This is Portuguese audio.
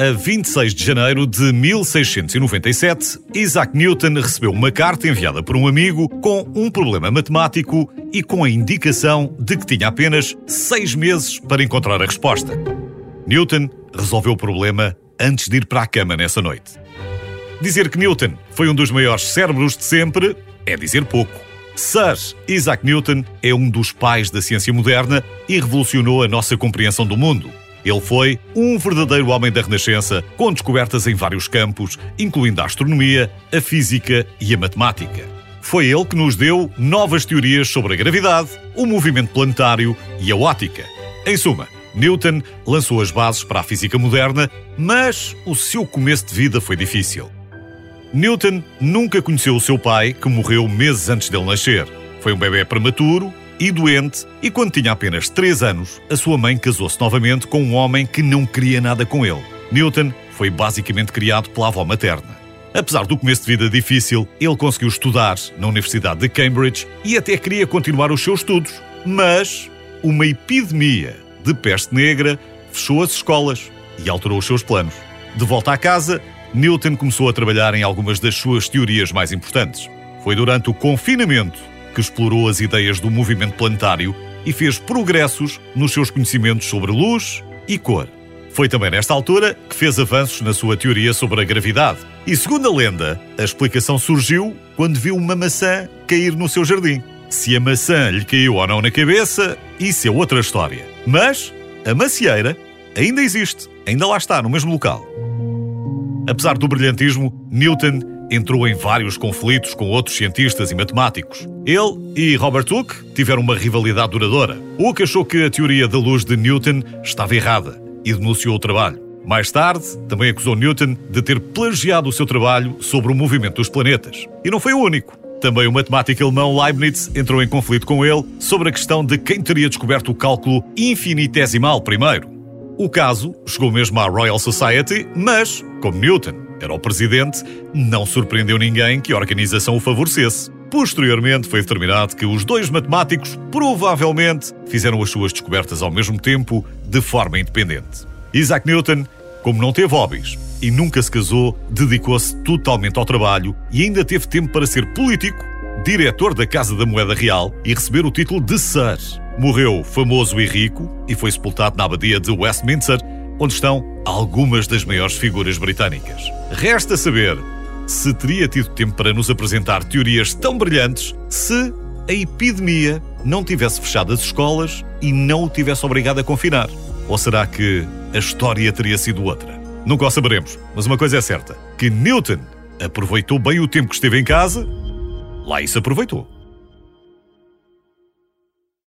A 26 de janeiro de 1697, Isaac Newton recebeu uma carta enviada por um amigo com um problema matemático e com a indicação de que tinha apenas seis meses para encontrar a resposta. Newton resolveu o problema antes de ir para a cama nessa noite. Dizer que Newton foi um dos maiores cérebros de sempre é dizer pouco. Sir Isaac Newton é um dos pais da ciência moderna e revolucionou a nossa compreensão do mundo. Ele foi um verdadeiro homem da Renascença, com descobertas em vários campos, incluindo a astronomia, a física e a matemática. Foi ele que nos deu novas teorias sobre a gravidade, o movimento planetário e a ótica. Em suma, Newton lançou as bases para a física moderna, mas o seu começo de vida foi difícil. Newton nunca conheceu o seu pai, que morreu meses antes dele nascer. Foi um bebê prematuro e doente, e quando tinha apenas 3 anos, a sua mãe casou-se novamente com um homem que não queria nada com ele. Newton foi basicamente criado pela avó materna. Apesar do começo de vida difícil, ele conseguiu estudar na Universidade de Cambridge e até queria continuar os seus estudos. Mas uma epidemia de peste negra fechou as escolas e alterou os seus planos. De volta à casa, Newton começou a trabalhar em algumas das suas teorias mais importantes. Foi durante o confinamento que explorou as ideias do movimento planetário e fez progressos nos seus conhecimentos sobre luz e cor. Foi também nesta altura que fez avanços na sua teoria sobre a gravidade. E segundo a lenda, a explicação surgiu quando viu uma maçã cair no seu jardim. Se a maçã lhe caiu ou não na cabeça, isso é outra história. Mas a macieira ainda existe, ainda lá está, no mesmo local. Apesar do brilhantismo, Newton entrou em vários conflitos com outros cientistas e matemáticos. Ele e Robert Hooke tiveram uma rivalidade duradoura. Hooke achou que a teoria da luz de Newton estava errada e denunciou o trabalho. Mais tarde, também acusou Newton de ter plagiado o seu trabalho sobre o movimento dos planetas. E não foi o único. Também o matemático alemão Leibniz entrou em conflito com ele sobre a questão de quem teria descoberto o cálculo infinitesimal primeiro. O caso chegou mesmo à Royal Society, mas, como Newton era o presidente, não surpreendeu ninguém que a organização o favorecesse. Posteriormente, foi determinado que os dois matemáticos provavelmente fizeram as suas descobertas ao mesmo tempo, de forma independente. Isaac Newton, como não teve hobbies e nunca se casou, dedicou-se totalmente ao trabalho e ainda teve tempo para ser político, diretor da Casa da Moeda Real e receber o título de Sir. Morreu famoso e rico e foi sepultado na abadia de Westminster, onde estão algumas das maiores figuras britânicas. Resta saber se teria tido tempo para nos apresentar teorias tão brilhantes se a epidemia não tivesse fechado as escolas e não o tivesse obrigado a confinar. Ou será que a história teria sido outra? Nunca o saberemos, mas uma coisa é certa: que Newton aproveitou bem o tempo que esteve em casa, lá isso aproveitou.